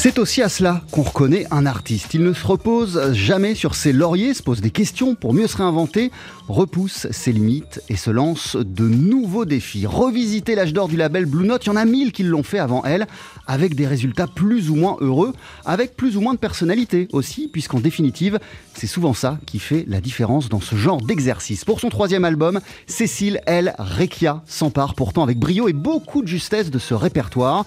C'est aussi à cela qu'on reconnaît un artiste. Il ne se repose jamais sur ses lauriers, se pose des questions pour mieux se réinventer, repousse ses limites et se lance de nouveaux défis. Revisiter l'âge d'or du label Blue Note, il y en a mille qui l'ont fait avant elle, avec des résultats plus ou moins heureux, avec plus ou moins de personnalité aussi, puisqu'en définitive, c'est souvent ça qui fait la différence dans ce genre d'exercice. Pour son troisième album, Cécile, elle, Requia, s'empare pourtant avec brio et beaucoup de justesse de ce répertoire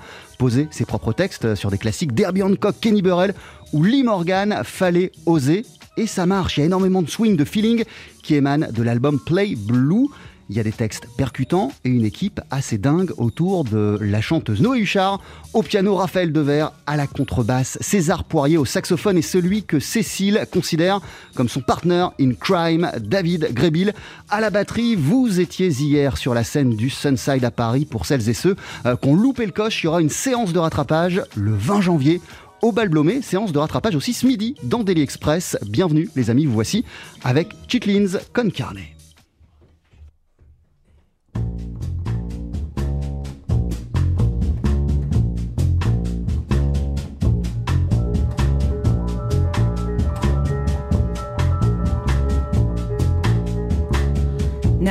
ses propres textes sur des classiques d'Herbie Hancock, Kenny Burrell ou Lee Morgan, fallait oser. Et ça marche, il y a énormément de swing, de feeling qui émanent de l'album Play Blue. Il y a des textes percutants et une équipe assez dingue autour de la chanteuse Noé Huchard, au piano Raphaël Dever, à la contrebasse César Poirier au saxophone et celui que Cécile considère comme son partner in crime, David Grébil. À la batterie, vous étiez hier sur la scène du Sunside à Paris. Pour celles et ceux euh, qui ont loupé le coche, il y aura une séance de rattrapage le 20 janvier au Balblomé, séance de rattrapage aussi ce midi dans Daily Express. Bienvenue les amis, vous voici avec Chitlins Con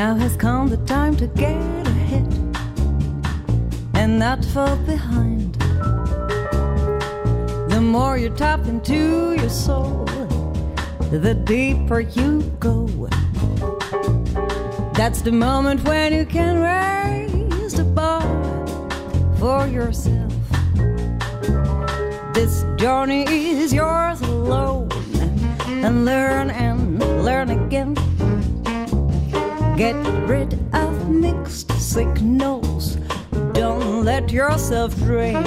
Now has come the time to get ahead and not fall behind. The more you tap into your soul, the deeper you go. That's the moment when you can raise the bar for yourself. This journey is yours alone, and learn and learn again. Get rid of mixed signals. Don't let yourself drain.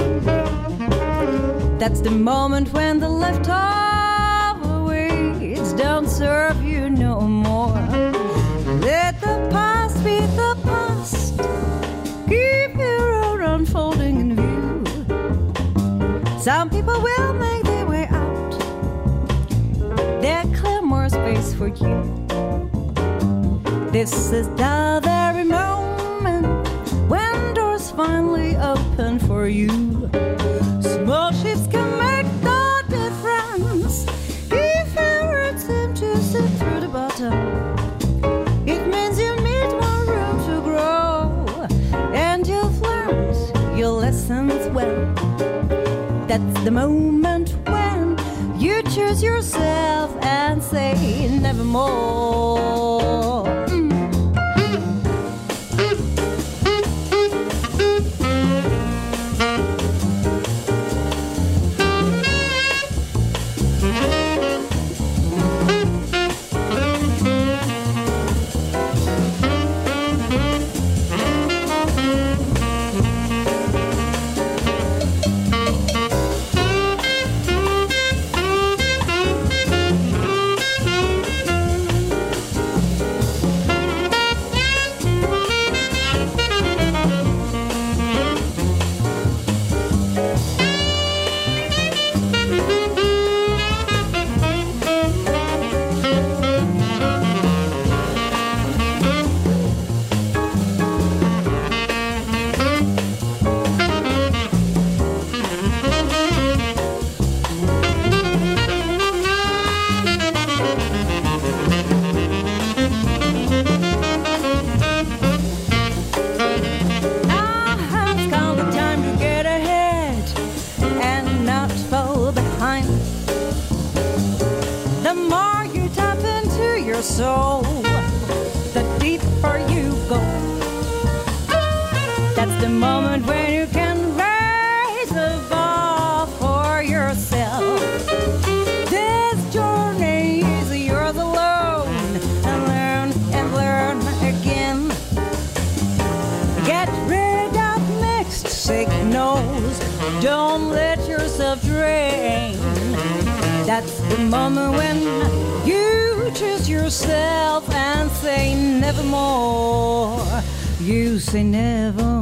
That's the moment when the leftover weights don't serve you no more. Let the past be the past. Keep your road unfolding in view. Some people will make their way out. There clear more space for you. This is the very moment when doors finally open for you. Small shifts can make the difference. If ever seem to slip through the bottom, it means you need more room to grow, and you've learned your lessons well. That's the moment when you choose yourself and say nevermore. Moment when you choose yourself and say nevermore. You say nevermore.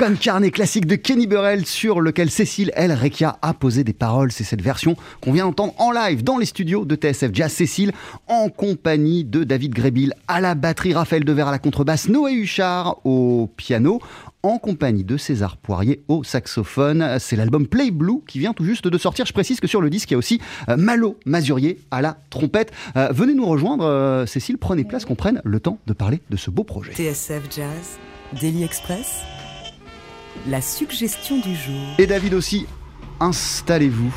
Chitlins, Con Carne classique de Kenny Burrell sur lequel Cécile El Rekia a posé des paroles. C'est cette version qu'on vient d'entendre en live dans les studios de TSF Jazz. Cécile en compagnie de David Grébil à la batterie, Raphaël Devers à la contrebasse, Noé Huchard au piano en compagnie de César Poirier au saxophone. C'est l'album Play Blue qui vient tout juste de sortir. Je précise que sur le disque, il y a aussi euh, Malo Mazurier à la trompette. Euh, venez nous rejoindre, euh, Cécile, prenez place qu'on prenne le temps de parler de ce beau projet. TSF Jazz, Daily Express, la suggestion du jour. Et David aussi, installez-vous.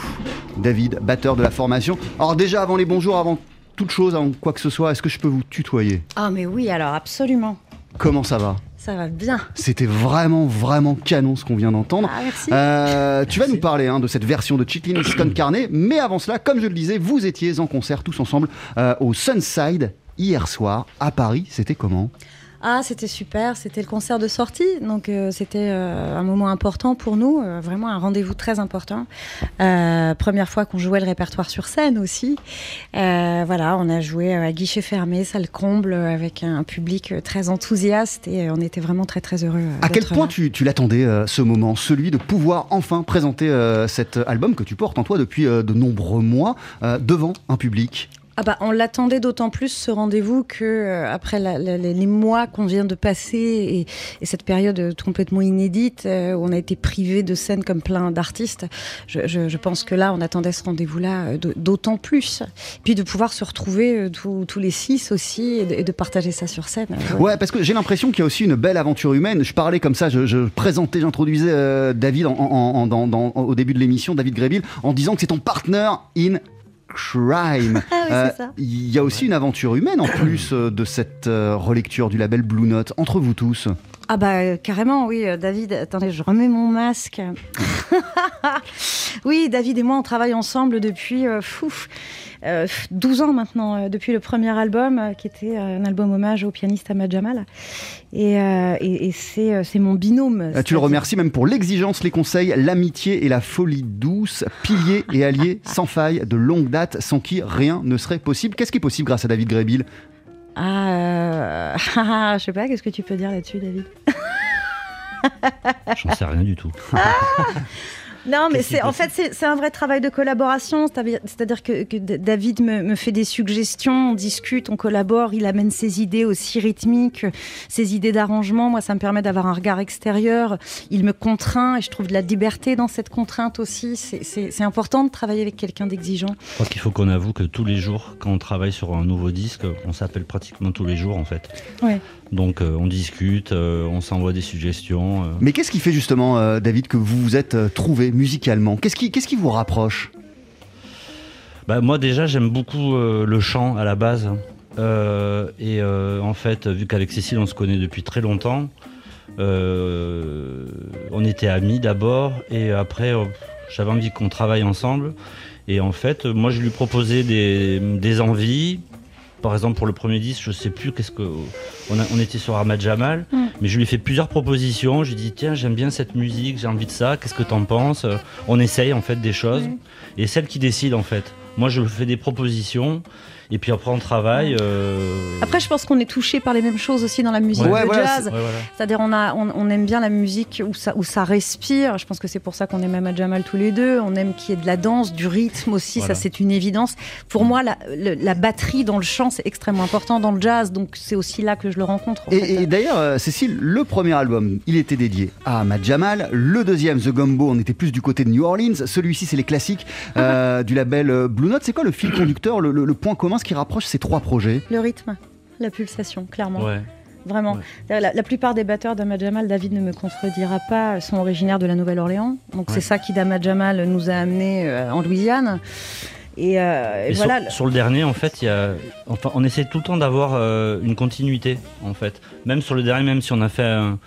David, batteur de la formation. Alors déjà, avant les bonjours, avant toute chose, avant quoi que ce soit, est-ce que je peux vous tutoyer? Ah mais oui, alors absolument. Comment ça va? Ça va bien. C'était vraiment, vraiment canon ce qu'on vient d'entendre. Ah, merci. Euh, tu vas nous parler hein, de cette version de Chitlin Con Carne, mais avant cela, comme je le disais, vous étiez en concert tous ensemble euh, au Sunside hier soir à Paris. C'était comment? Ah, c'était super, c'était le concert de sortie, donc euh, c'était euh, un moment important pour nous, euh, vraiment un rendez-vous très important. Première fois qu'on jouait le répertoire sur scène aussi. Voilà, on a joué à guichet fermé, salle comble, avec un public très enthousiaste et on était vraiment très très heureux. À quel point là. tu, tu l'attendais ce moment, celui de pouvoir enfin présenter cet album que tu portes en toi depuis de nombreux mois devant un public? Ah bah, on l'attendait d'autant plus ce rendez-vous que euh, après la- la- les mois qu'on vient de passer et, et cette période euh, complètement inédite euh, où on a été privé de scène comme plein d'artistes, je, je- je pense que là on attendait ce rendez-vous-là d'autant plus. Puis de pouvoir se retrouver tous les six aussi et de, et de partager ça sur scène. Ouais, parce que j'ai l'impression qu'il y a aussi une belle aventure humaine. Je parlais comme ça, je, je présentais, j'introduisais euh, David en- en- en- dans- dans- au début de l'émission, David Gréville, en disant que c'est ton partner in crime. Ah oui, Euh, ça. Il y a aussi une aventure humaine en plus euh, de cette euh, relecture du label Blue Note entre vous tous. Ah bah carrément, oui, David. Attendez, je remets mon masque. oui, David et moi, on travaille ensemble depuis euh, fouf, euh, 12 ans maintenant, euh, depuis le premier album, euh, qui était un album hommage au pianiste Ahmad Jamal. Et, et, et c'est mon binôme. Euh, Tu le remercies même pour l'exigence, les conseils, l'amitié et la folie douce, pilier et allié sans faille de longue date, sans qui rien ne serait possible. Qu'est-ce qui est possible grâce à David Gréville Ah, euh, ah, je sais pas, qu'est-ce que tu peux dire là-dessus, David? J'en sais rien du tout. Non, mais c'est est en fait c'est un vrai travail de collaboration. C'est-à-dire que, David me, me fait des suggestions, on discute, on collabore. Il amène ses idées aussi rythmiques, ses idées d'arrangement. Moi, ça me permet d'avoir un regard extérieur. Il me contraint et je trouve de la liberté dans cette contrainte aussi. C'est important de travailler avec quelqu'un d'exigeant. Je crois qu'il faut qu'on avoue que tous les jours, quand on travaille sur un nouveau disque, on s'appelle pratiquement tous les jours en fait. Ouais. Donc euh, on discute, euh, on s'envoie des suggestions. euh. Mais qu'est-ce qui fait justement, David, que vous vous êtes trouvé musicalement? Qu'est-ce qui, qu'est-ce qui vous rapproche? Bah, moi déjà j'aime beaucoup le chant à la base. Euh, et euh, en fait, vu qu'avec Cécile on se connaît depuis très longtemps, euh, on était amis d'abord et après j'avais envie qu'on travaille ensemble. Et en fait, moi je lui proposais des, des envies. Par exemple, pour le premier disque, je sais plus qu'est-ce que. On, a- on était sur Ahmad Jamal, Mm. mais je lui ai fait plusieurs propositions. Je lui ai dit Tiens, j'aime bien cette musique, j'ai envie de ça, qu'est-ce que t'en penses? On essaye en fait des choses. Et celle qui décide en fait. Moi, je fais des propositions, et puis après, on travaille. euh, Après, je pense qu'on est touché par les mêmes choses aussi dans la musique Ouais, de voilà, jazz. ouais, voilà. C'est-à-dire on, a, on, on aime bien la musique où ça, où ça respire. Je pense que c'est pour ça qu'on aime Ahmad Jamal tous les deux. On aime qu'il y ait de la danse, du rythme aussi. Voilà. Ça, c'est une évidence. Pour moi, la, le- la batterie dans le chant, c'est extrêmement important dans le jazz. Donc c'est aussi là que je le rencontre. Et, et d'ailleurs, euh, Cécile, le premier album, il était dédié à Ahmad Jamal. Le deuxième, The Gumbo, on était plus du côté de New Orleans. Celui-ci, c'est les classiques euh, du label Blue Note. C'est quoi le fil conducteur, le, le- le point commun, ce qui rapproche ces trois projets Le rythme, la pulsation, clairement. Ouais. vraiment. La, la plupart des batteurs d'Ahmad Jamal, David ne me contredira pas, sont originaires de la Nouvelle-Orléans. Donc Ouais. c'est ça qui d'Ahmad Jamal nous a amenés euh, en Louisiane. Et, euh, et Et sur- voilà. sur, le dernier, en fait, il y a, enfin, on essaie tout le temps d'avoir euh, une continuité, en fait. Même sur le dernier, même si on a fait un,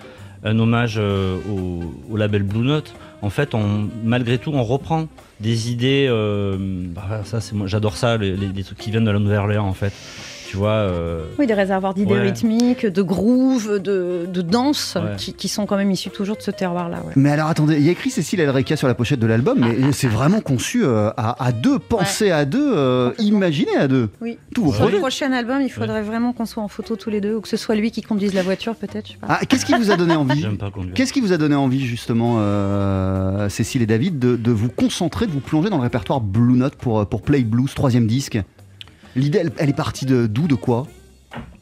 un hommage euh, au, au label Blue Note, en fait, on, malgré tout, on reprend des idées. euh, bah, ça, c'est moi, j'adore ça, les, les- les trucs qui viennent de la Nouvelle-Orléans, en fait. Tu vois. euh, Oui, des réservoirs d'idées Ouais. rythmiques, de groove, de, de danse, Ouais. qui, qui sont quand même issus toujours de ce terroir-là. ouais. Mais alors attendez, il y a écrit Cécile Elreca sur la pochette de l'album, mais c'est vraiment conçu euh, à, à deux, pensé à deux, euh, imaginé à deux. Oui. Vos Sur le prochain album, il faudrait vraiment qu'on soit en photo tous les deux, ou que ce soit lui qui conduise la voiture, peut-être. Ah, Qu'est-ce qui vous a donné envie. Qu'est-ce qui vous a donné envie justement, euh, Cécile et David, de, de vous concentrer, de vous plonger dans le répertoire Blue Note pour, pour Play Blues, troisième disque L'idée, elle, elle est partie de d'où, de quoi?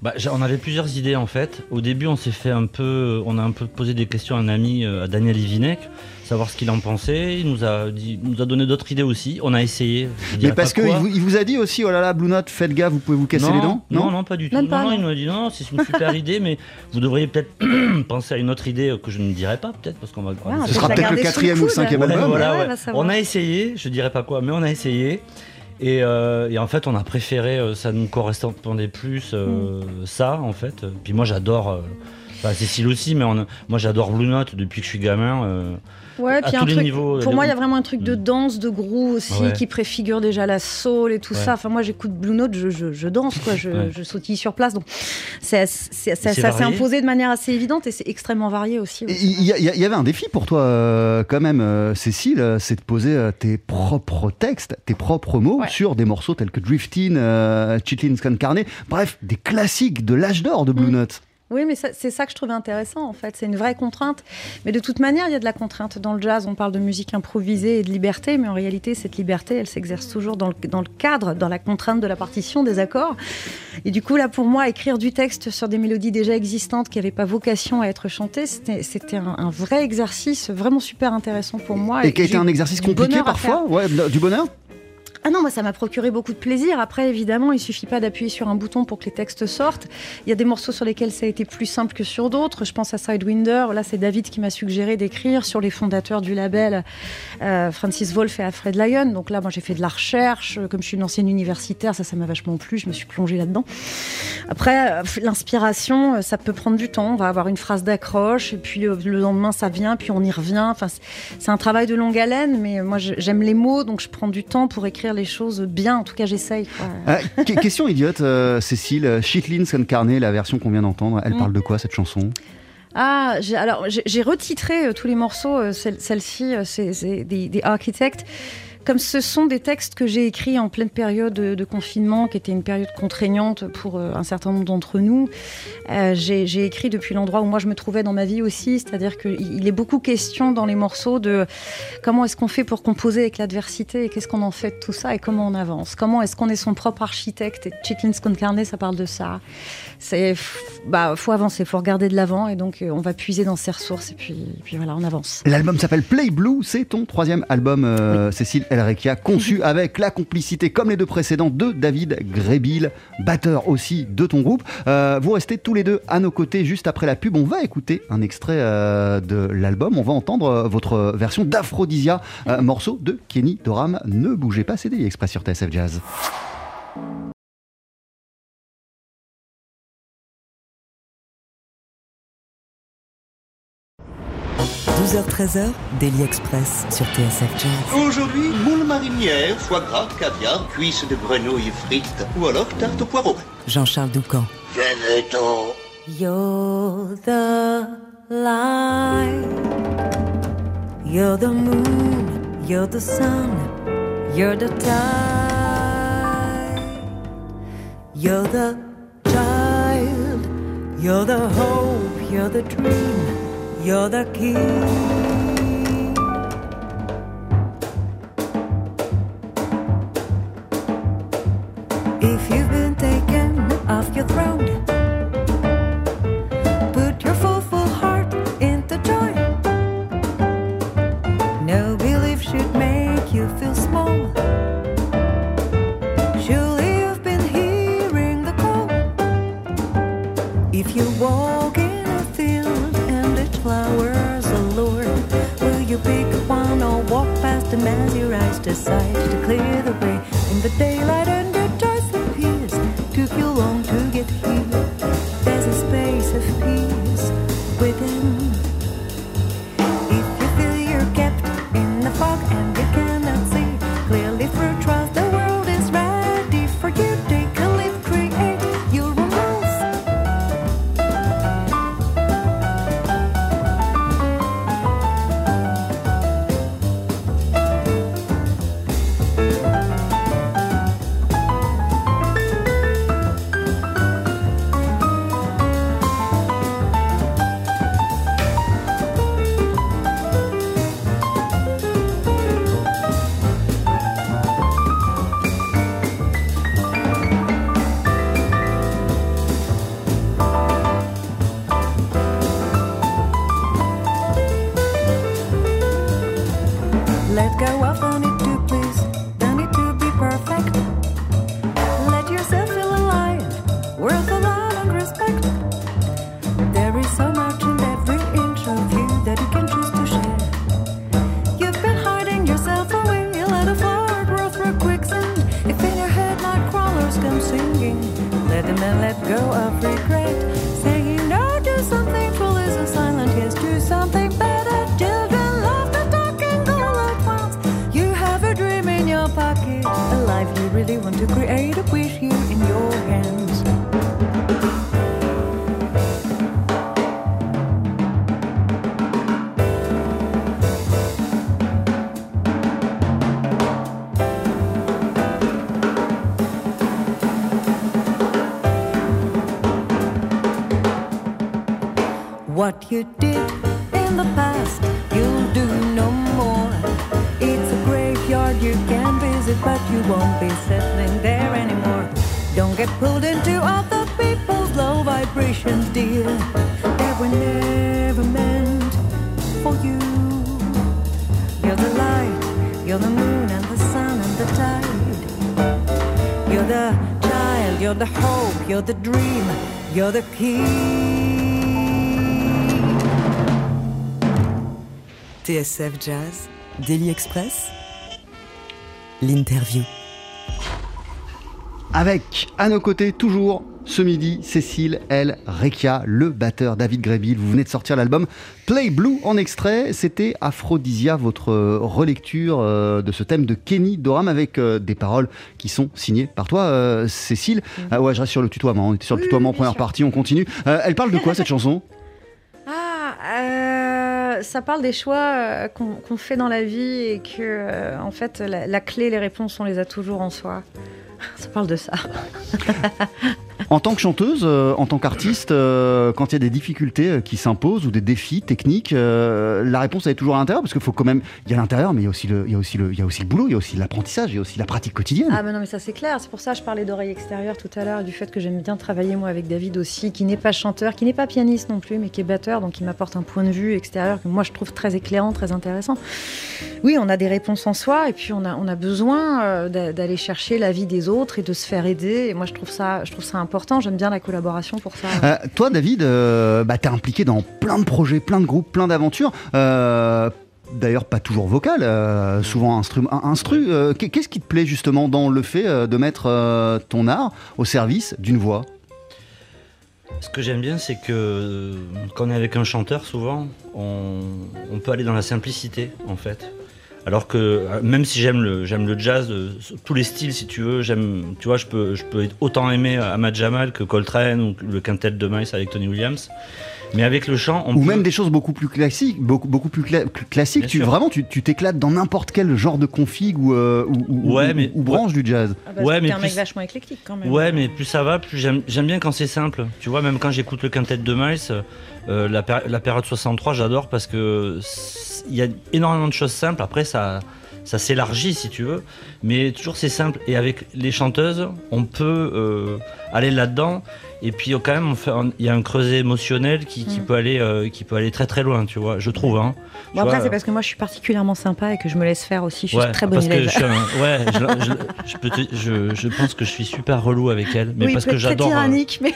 Bah, on avait plusieurs idées en fait. Au début, on s'est fait un peu, on a un peu posé des questions à un ami, euh, à Daniel Ivinec, savoir ce qu'il en pensait. Il nous a dit, il nous a donné d'autres idées aussi. On a essayé. Mais parce qu'il vous, il vous a dit aussi, oh là là, Blue Note, faites gaffe, vous pouvez vous casser non, les dents? Non, non, pas du tout. Même Non, pas, non, non. il nous a dit non, c'est une super idée, mais vous devriez peut-être penser à une autre idée que je ne dirai pas, peut-être, parce qu'on va. on Ah, Ce sera peut-être le quatrième ou le cinquième album. voilà, Ouais, ouais. va savoir. On a essayé, je dirais pas quoi, mais on a essayé. Et, euh, et en fait, on a préféré, euh, ça nous correspondait plus, euh, Mm. ça, en fait. Puis moi, j'adore, euh, enfin, Cécile aussi, mais on- moi, j'adore Blue Note depuis que je suis gamin. Euh, Ouais, à puis tous un les truc, niveaux, pour les- moi, il y a vraiment un truc de Mm. danse, de groove aussi, Ouais. qui préfigure déjà la soul et tout Ouais. ça. Enfin, moi, j'écoute Blue Note, je, je, je danse, quoi, je, Ouais. je sautille sur place. Donc, ça, s'est imposé de manière assez évidente et c'est extrêmement varié aussi. Il y, avait un défi pour toi, euh, quand même, euh, Cécile, euh, c'est de poser euh, tes propres textes, tes propres mots Ouais. sur des morceaux tels que Driftin, euh, Chitlin Scan Carnet, bref, des classiques de l'âge d'or de Blue Mm. Note. Oui, mais c'est ça que je trouvais intéressant en fait. C'est une vraie contrainte. Mais de toute manière, il y a de la contrainte. Dans le jazz, on parle de musique improvisée et de liberté, mais en réalité, cette liberté, elle s'exerce toujours dans le, dans le cadre, dans la contrainte de la partition, des accords. Et du coup, là, pour moi, écrire du texte sur des mélodies déjà existantes qui n'avaient pas vocation à être chantées, c'était un, un vrai exercice vraiment super intéressant pour moi. Et qui a été un exercice compliqué parfois ouais, Du bonheur? Ah non, moi ça m'a procuré beaucoup de plaisir. Après, évidemment, il suffit pas d'appuyer sur un bouton pour que les textes sortent. Il y a des morceaux sur lesquels ça a été plus simple que sur d'autres. Je pense à Sidewinder. Là, c'est David qui m'a suggéré d'écrire sur les fondateurs du label, euh, Francis Wolff et Alfred Lyon. Donc là, moi, j'ai fait de la recherche. Comme je suis une ancienne universitaire, ça, ça m'a vachement plu. Je me suis plongée là-dedans. Après, euh, l'inspiration, euh, ça peut prendre du temps. On va avoir une phrase d'accroche et puis le lendemain, ça vient, puis on y revient. Enfin, c'est- un travail de longue haleine, mais moi, j'aime les mots, donc je prends du temps pour écrire les choses bien. En tout cas, j'essaye. Euh, que- Question idiote, euh, Cécile, Chitlin Scan Carnet, la version qu'on vient d'entendre, elle Mm. parle de quoi cette chanson? Ah, j'ai- alors j'ai retitré euh, tous les morceaux. celle- Celle-ci, c'est c'est des, des architectes. Comme ce sont des textes que j'ai écrits en pleine période de, confinement, qui était une période contraignante pour euh, un certain nombre d'entre nous, euh, j'ai écrit depuis l'endroit où moi je me trouvais dans ma vie aussi. C'est-à-dire qu'il il est beaucoup question dans les morceaux de comment est-ce qu'on fait pour composer avec l'adversité et qu'est-ce qu'on en fait de tout ça et comment on avance. Comment est-ce qu'on est son propre architecte Et Chitlins con Carne, ça parle de ça. C'est bah faut avancer, faut regarder de l'avant et donc euh, on va puiser dans ses ressources et puis, puis voilà, on avance. L'album s'appelle Play Blue, c'est ton troisième album, euh, Cécile Elrekia, conçu avec la complicité, comme les deux précédents, de David Grébil, batteur aussi de ton groupe. Euh, vous restez tous les deux à nos côtés juste après la pub. On va écouter un extrait euh, de l'album. On va entendre euh, votre version d'Aphrodisia, euh, morceau de Kenny Doram. Ne bougez pas, c'est Daily Express sur TSF Jazz. 12h-13h, Daily Express sur TSF Jazz. Aujourd'hui, moule marinière, foie gras, caviar, cuisses de grenouille frites ou alors tarte au poireau. Jean-Charles Doucan. Venez-t'en. You're the light. You're the moon. You're the sun. You're the tide. You're the child. You're the hope. You're the dream. You're the key. Really want to create, a wish here in your hands. What you did in the past, you'll you won't be settling there anymore. Don't get pulled into other people's low vibrations, dear. They were never meant for you. You're the light, you're the moon and the sun and the tide. You're the child, you're the hope, you're the dream, you're the key. TSF Jazz, Daily Express, l'interview. Avec à nos côtés toujours ce midi Cécile El Rekia, le batteur David Grébil. Vous venez de sortir l'album Play Blue en extrait. C'était Aphrodisia, votre euh, relecture euh, de ce thème de Kenny Dorham avec euh, des paroles qui sont signées par toi, Cécile. Ah ouais, je reste sur le tutoiement. On était sur le Oui, tutoiement en bien première sûr. partie. On continue. Euh, elle parle de quoi cette chanson? Ah, euh, ça parle des choix euh, qu'on fait dans la vie et que, euh, en fait, la, la clé, les réponses, on les a toujours en soi. Ça parle de ça. En tant que chanteuse, euh, en tant qu'artiste, euh, quand il y a des difficultés euh, qui s'imposent ou des défis techniques, la réponse elle est toujours à l'intérieur parce qu'il faut quand même. Il y a l'intérieur, mais il y a aussi le, il y a aussi le, il y a aussi le boulot, il y a aussi l'apprentissage, il y a aussi la pratique quotidienne. Ah, mais non, mais ça, c'est clair. C'est pour ça que je parlais d'oreille extérieure tout à l'heure du fait que j'aime bien travailler, moi, avec David aussi, qui n'est pas chanteur, qui n'est pas pianiste non plus, mais qui est batteur, donc il m'apporte un point de vue extérieur que moi, je trouve très éclairant, très intéressant. Oui, on a des réponses en soi et puis on a, besoin d'a- d'aller chercher l'avis des autres et de se faire aider. Et moi, je trouve ça, je trouve ça important. J'aime bien la collaboration pour ça. Euh, toi, David, euh, bah, t'es impliqué dans plein de projets, plein de groupes, plein d'aventures. Euh, D'ailleurs, pas toujours vocal, euh, souvent instru. Euh, Qu'est-ce qui te plaît justement dans le fait de mettre euh, ton art au service d'une voix? Ce que j'aime bien, c'est que quand on est avec un chanteur, souvent, on, on peut aller dans la simplicité, en fait. Alors que euh, même si j'aime le, j'aime le jazz, euh, tous les styles, si tu veux, j'aime, tu vois, je peux, je peux autant aimer Ahmad Jamal que Coltrane ou le quintet de Miles avec Tony Williams. Mais avec le chant, on Ou peut- même des choses beaucoup plus classiques, beaucoup, beaucoup plus cla- cl- classiques. Bien Tu, sûr. vraiment, tu tu t'éclates dans n'importe quel genre de config ou, euh, ou, ou- Ouais, ou- mais- ou branche du jazz. Ah bah, ouais, mais un plus- mec vachement éclectique quand même. Ouais, mais plus ça va, plus j'aime j'aime bien quand c'est simple. Tu vois, même quand j'écoute le quintet de Miles, euh, la, la période 63, j'adore parce que il y a énormément de choses simples. Après, ça, ça s'élargit si tu veux, mais toujours c'est simple. Et avec les chanteuses, on peut euh, aller là-dedans. Et puis quand même, il y a un creuset émotionnel qui, qui Mm. peut aller, euh, qui peut aller très très loin, tu vois. Je trouve. Hein. Bon, après, c'est parce que moi, je suis particulièrement sympa et que je me laisse faire aussi. Je suis Ouais, très bonne parce que élève. je, suis un- ouais, je, je- je peux te- je- je pense que je suis super relou avec elle, mais oui, parce que j'adore. euh, tyrannique, mais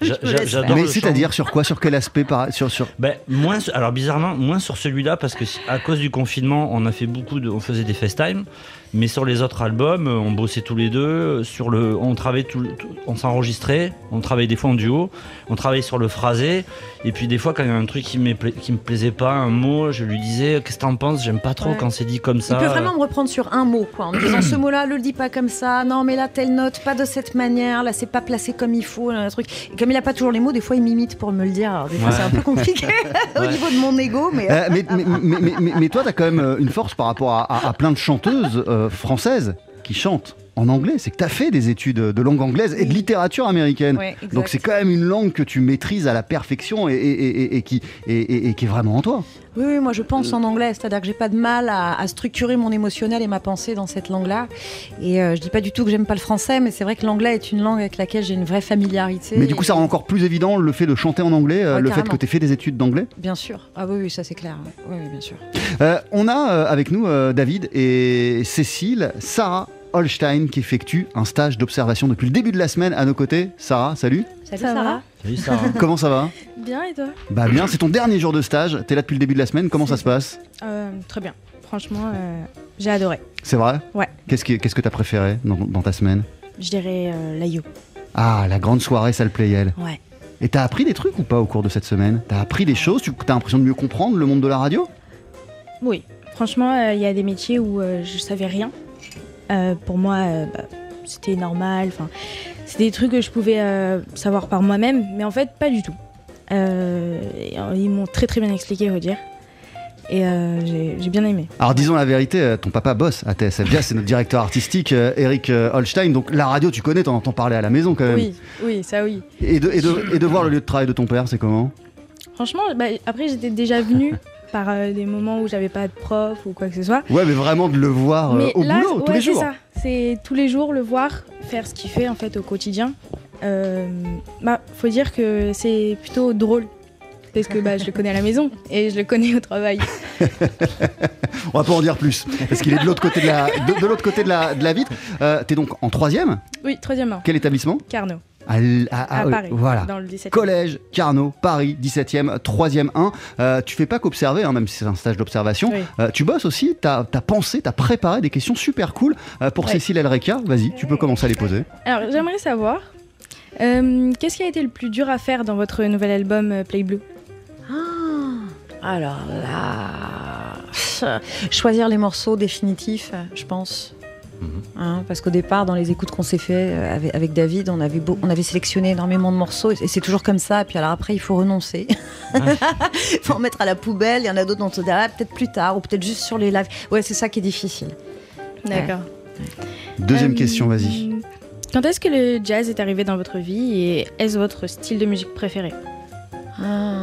Mais c'est-à-dire sur quoi Sur quel aspect par... sur, sur... Ben, moins, alors bizarrement, moins sur celui-là parce que à cause du confinement, on a fait beaucoup de, on faisait des FaceTime, mais sur les autres albums, euh, on bossait tous les deux. euh, Sur le, on travaillait tout, le- tout- on s'enregistrait, on travaillait des fois en duo, on travaillait sur le phrasé, et puis des fois quand il y a un truc qui qui me plaisait pas, un mot, je lui disais qu'est-ce que t'en penses, j'aime pas trop Ouais. quand c'est dit comme ça. Il peut vraiment me reprendre sur un mot, quoi, en me disant ce mot-là, le dis pas comme ça, non mais là telle note, pas de cette manière, là c'est pas placé comme il faut, là, un truc. Et comme il a pas toujours les mots, des fois il m'imite pour me le dire. Alors, des fois Ouais. c'est un peu compliqué au Ouais. niveau de mon ego, mais. Euh, mais, mais, mais, mais- mais- mais toi, tu as quand même euh, une force par rapport à, à- à plein de chanteuses euh, françaises qui chantent en anglais. C'est que tu as fait des études de langue anglaise et de littérature américaine. Ouais. Donc c'est quand même une langue que tu maîtrises à la perfection et, et- et- et qui, et, est vraiment en toi. Oui, oui, moi je pense en anglais, c'est-à-dire que j'ai pas de mal à, à structurer mon émotionnel et ma pensée dans cette langue-là. Et euh, je dis pas du tout que j'aime pas le français, mais c'est vrai que l'anglais est une langue avec laquelle j'ai une vraie familiarité. Mais du coup, ça rend encore plus évident le fait de chanter en anglais, euh, Ouais, le fait que tu aies fait des études d'anglais. Bien sûr. Ah oui, oui, ça c'est clair. Oui, oui, bien sûr. Euh, on a euh, avec nous euh, David et Cécile, Sarah Holstein qui effectue un stage d'observation depuis le début de la semaine à nos côtés. Sarah, salut. Salut Ça Sarah. Salut, Sarah. Comment ça va? Bien et toi? Bah bien, c'est ton dernier jour de stage. T'es là depuis le début de la semaine. Comment ça se passe? Euh, Très bien. Franchement, euh, j'ai adoré. C'est vrai? Ouais. Qu'est-ce que qu'est-ce que t'as préféré dans, dans ta semaine? Je dirais euh, la You. Ah, la grande soirée, ça le playel. Ouais. Et t'as appris des trucs ou pas au cours de cette semaine? T'as appris des choses? Tu as l'impression de mieux comprendre le monde de la radio? Oui. Franchement, euh, il y a des métiers où euh, je savais rien. Euh, pour moi, euh, bah, c'était normal. Enfin, c'est des trucs que je pouvais euh, savoir par moi-même, mais en fait, pas du tout. Ils m'ont très très bien expliqué, faut dire. Et euh, j'ai bien aimé. Alors disons la vérité, ton papa bosse à TSF Jazz, c'est notre directeur artistique Eric Holstein. Donc la radio, tu connais, t'en entends parler à la maison quand même. Oui, oui, ça oui. Et, de, et, de, et de voir le lieu de travail de ton père, c'est comment? Franchement, bah, après, j'étais déjà venue par euh, des moments où j'avais pas de prof ou quoi que ce soit. Ouais, mais vraiment de le voir euh, au là, boulot tous ouais, les c'est jours. ça. C'est tous les jours le voir faire ce qu'il fait en fait au quotidien. Euh, bah, faut dire que c'est plutôt drôle parce que bah, je le connais à la maison et je le connais au travail. On va pas en dire plus, parce qu'il est de l'autre côté de la, de, de l'autre côté de la, de la vitre. Euh, T'es donc en troisième? Oui, troisième an. Quel établissement? Carnot, à, l- à- à à- Paris, Voilà. dans le 17 Collège, Carnot, Paris, 17e, 3e 1. Euh, tu fais pas qu'observer, hein, même si c'est un stage d'observation. Oui. Euh, tu bosses aussi, tu as, pensé, tu as préparé des questions super cool euh, pour Ouais. Cécile Elreca. Vas-y, tu peux commencer à les poser. Alors, j'aimerais savoir euh, qu'est-ce qui a été le plus dur à faire dans votre nouvel album euh, Play Blue Ah, alors là, choisir les morceaux définitifs, je pense. Hein, parce qu'au départ, dans les écoutes qu'on s'est fait euh, avec, avec David, on avait, beau- on avait sélectionné énormément de morceaux et c'est toujours comme ça. Puis alors après, il faut renoncer. Il faut en mettre à la poubelle. Il y en a d'autres dont on se dit ah, peut-être plus tard ou peut-être juste sur les lives. Ouais, c'est ça qui est difficile. D'accord. Deuxième Euh, question, vas-y. Quand est-ce que le jazz est arrivé dans votre vie et est-ce votre style de musique préféré? Ah.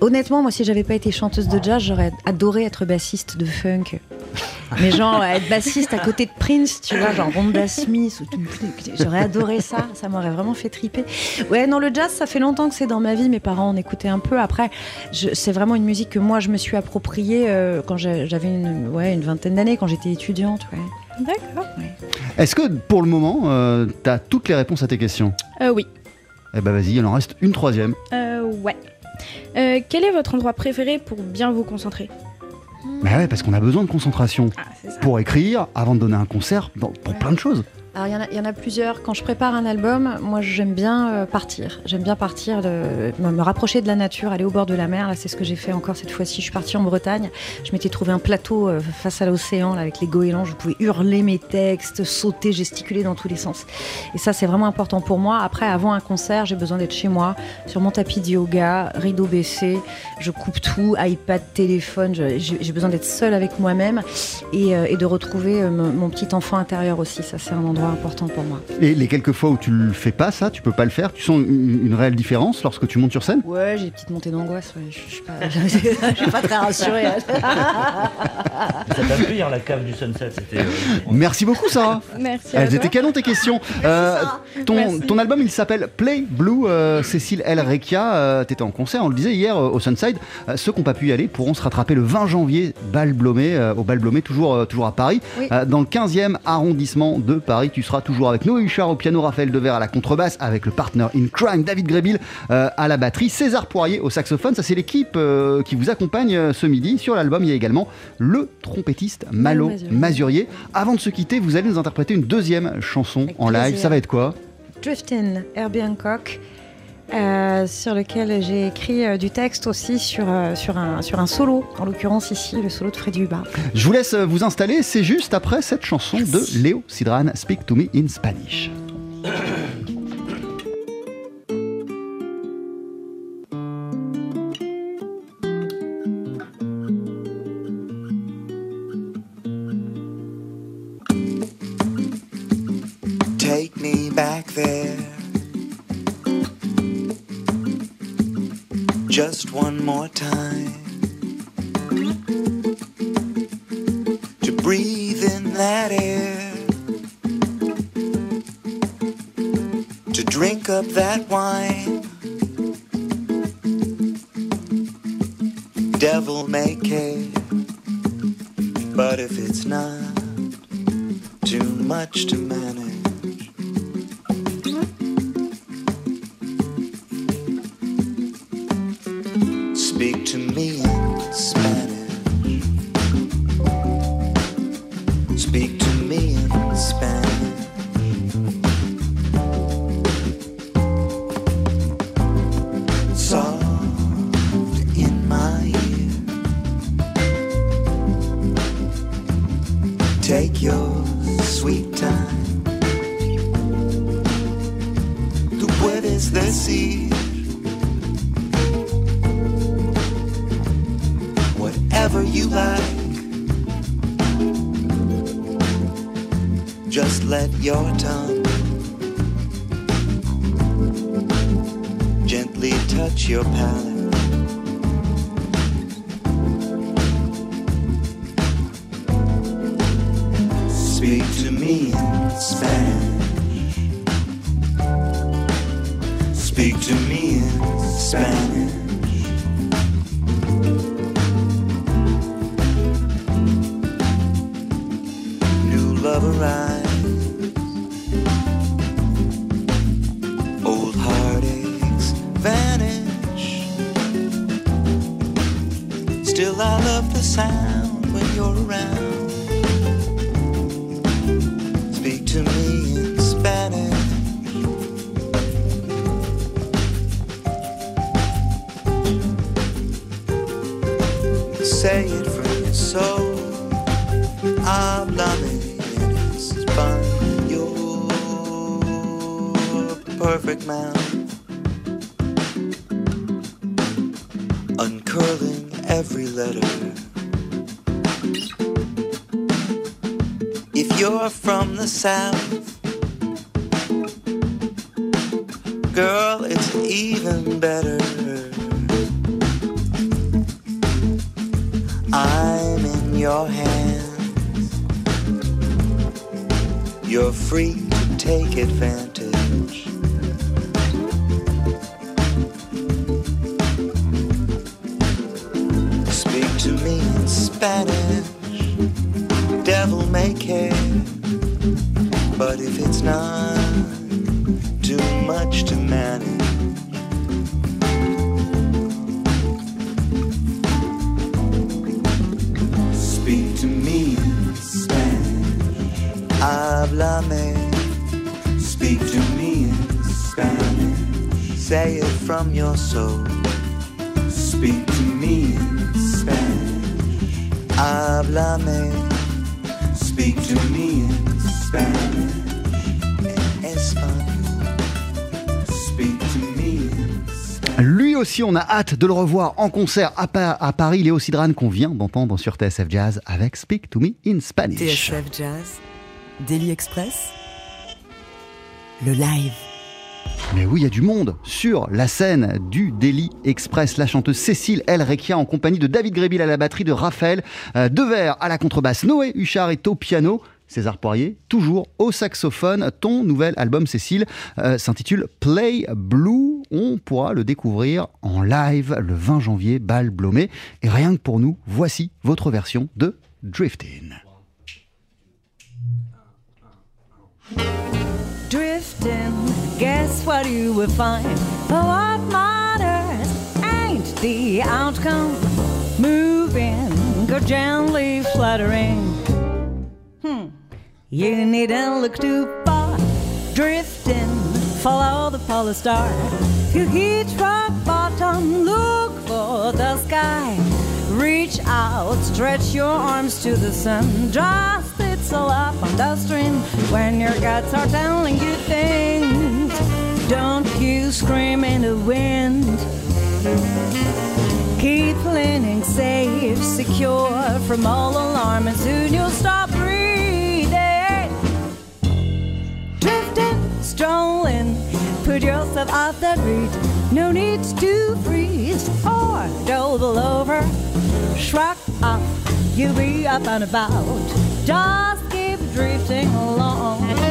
Honnêtement, moi, si j'avais pas été chanteuse de jazz, j'aurais adoré être bassiste de funk. Mais genre, être bassiste à côté de Prince, tu vois, genre Rhonda Smith, ou tout- j'aurais adoré ça, ça m'aurait vraiment fait triper. Ouais, non, le jazz, ça fait longtemps que c'est dans ma vie, mes parents en écoutaient un peu. Après, je- c'est vraiment une musique que moi, je me suis appropriée euh, quand j'avais une, ouais, une vingtaine d'années, quand j'étais étudiante. Ouais. D'accord. Est-ce que pour le moment, tu as toutes les réponses à tes questions? Euh, oui. Eh ben vas-y, il en reste une troisième. Euh, ouais. Euh, quel est votre endroit préféré pour bien vous concentrer? Bah ouais, parce qu'on a besoin de concentration Ah, pour écrire, avant de donner un concert, dans- pour plein de choses. Alors, il y y, en a plusieurs. Quand je prépare un album, moi, j'aime bien euh, partir. J'aime bien partir, de, me, rapprocher de la nature, aller au bord de la mer. Là, c'est ce que j'ai fait encore cette fois-ci. Je suis partie en Bretagne. Je m'étais trouvé un plateau euh, face à l'océan, avec les goélands. Je pouvais hurler mes textes, sauter, gesticuler dans tous les sens. Et ça, c'est vraiment important pour moi. Après, avant un concert, j'ai besoin d'être chez moi, sur mon tapis de yoga, rideau baissé. Je coupe tout, iPad, téléphone. J'ai besoin d'être seule avec moi-même et, euh, de retrouver mon petit enfant intérieur aussi. Ça, c'est un endroit important pour moi. Et les quelques fois où tu le fais pas, ça, tu peux pas le faire, tu sens une, une réelle différence lorsque tu montes sur scène? Ouais, j'ai des petites montées d'angoisse. Ouais. Je, suis pas, très rassurée. Ça t'a plu hier la cave du sunset C'était. euh, Merci beaucoup, Sarah. Merci. à Elles toi. étaient canon tes questions. Euh, ton, ton album il s'appelle Play Blue. euh, Cécile El Rekia, euh, t'étais en concert, on le disait hier euh, au Sunside. Euh, ceux qui n'ont pas pu y aller pourront se rattraper le 20 janvier Bal Blomé, euh, au Bal Blomé, toujours, euh, toujours à Paris, Oui. euh, dans le 15e arrondissement de Paris. Tu seras toujours avec Noé Huchard au piano, Raphaël Dever à la contrebasse, avec le partner in crime David Grébil euh, à la batterie, César Poirier au saxophone. Ça, c'est l'équipe euh, qui vous accompagne euh, ce midi. Sur l'album, il y a également le trompettiste Malo Mazurier. Avant de se quitter, vous allez nous interpréter une deuxième chanson en live. plaisir. Ça va être quoi? Driftin, Herbie Hancock, euh, sur lequel j'ai écrit euh, du texte aussi sur, euh, sur, un, sur un solo, en l'occurrence ici, le solo de Freddy Hubbard. Je vous laisse vous installer. C'est juste après cette chanson de Léo Sidran, Speak to Me in Spanish. From your soul. Speak to me in Spanish. Háblame. Speak to me in Spanish. En español. Speak to me in Lui aussi, on a hâte de le revoir en concert à, Pa- à Paris, Léo Sidran, qu'on vient d'entendre sur TSF Jazz avec Speak to Me in Spanish. TSF Jazz, Daily Express, le live. Mais oui, il y a du monde sur la scène du Daily Express. La chanteuse Cécile El Requia en compagnie de David Grébil à la batterie, de Raphaël euh, Devers à la contrebasse, Noé Huchard est au piano. César Poirier, toujours au saxophone. Ton nouvel album, Cécile, euh, s'intitule Play Blue. On pourra le découvrir en live le 20 janvier, Bal Blomé. Et rien que pour nous, voici votre version de Drifting. What you will find. But what matters ain't the outcome. Moving, go gently fluttering. Hmm. You needn't look too far. Drifting, follow the polar star. If you hit rock bottom, look for the sky. Reach out, stretch your arms to the sun. Just it's all up on the stream when your guts are telling you things. Don't you scream in the wind. Keep leaning safe, secure from all alarm, and soon you'll stop breathing. Drifting, strolling, put yourself out that reach. No need to freeze or double over. Shrug off, you'll be up and about. Just keep drifting along.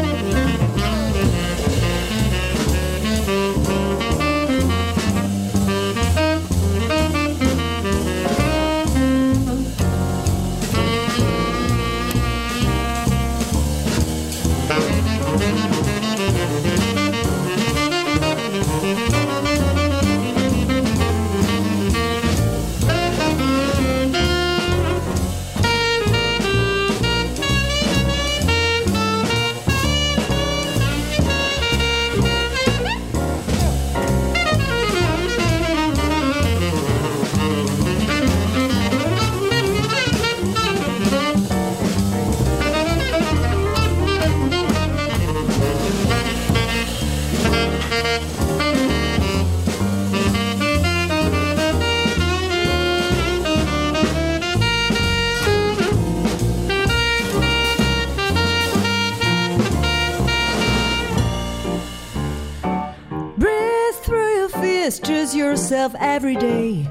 Yourself every day.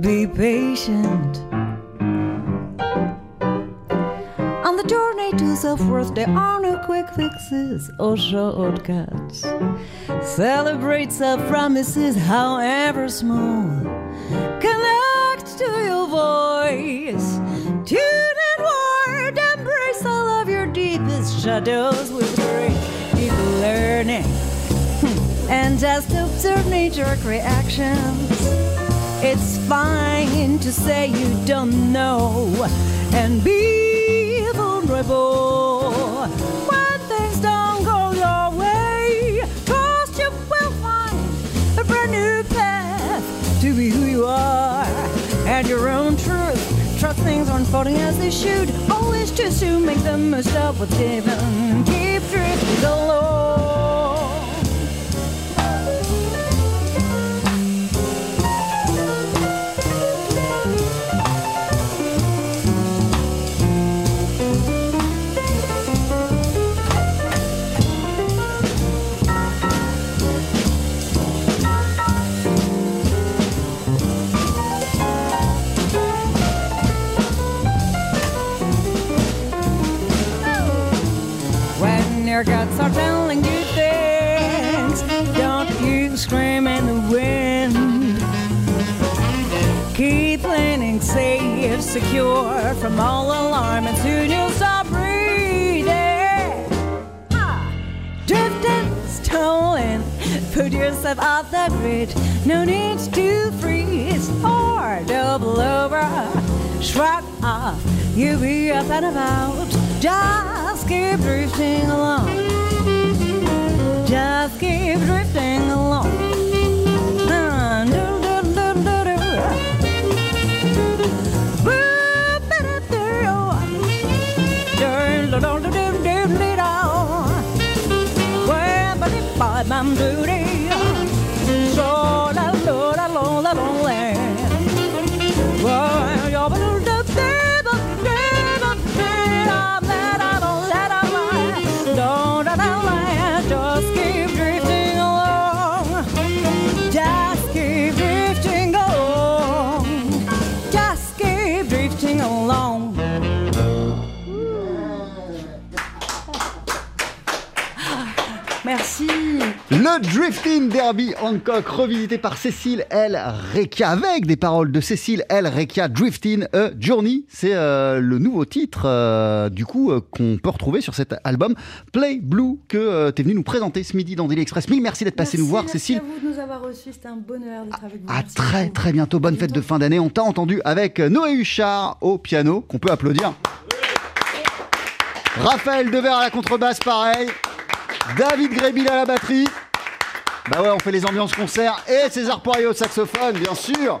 Be patient. On the journey to self worth, there are no quick fixes or shortcuts. Celebrate self promises, however small. Connect to your voice. Tune inward, embrace all of your deepest shadows with grace. Keep learning just observe knee-jerk reactions. It's fine to say you don't know and be vulnerable when things don't go your way. Trust you will find a brand new path to be who you are and your own truth. Trust things are unfolding as they should. Always just to make the most of what's given. Keep along. When secure from all alarm, and soon you'll stop breathing. Drifting, stolen, put yourself off that bridge. No need to freeze or double over. Shrug off, you'll be up and about. Just keep drifting along. Just keep drifting along. like my duty. So la la la la la la. Whoa. Le Drifting Derby Hancock, revisité par Cécile L. Rekia, avec des paroles de Cécile L. Rekia, Drifting a Journey. C'est euh, le nouveau titre, euh, du coup, euh, qu'on peut retrouver sur cet album Play Blue que tu es venu nous présenter ce midi dans Daily Express. Mille merci d'être passé nous voir, merci Cécile. à vous de nous avoir reçus. C'était un bonheur d'être avec vous. À Merci très très bientôt. Bonne fête de fin d'année. On t'a entendu avec Noé Huchard au piano, qu'on peut applaudir. Raphaël Devers à la contrebasse, pareil. David Grébil à la batterie. Bah ouais, on fait les ambiances concerts. Et César Poirier au saxophone, bien sûr.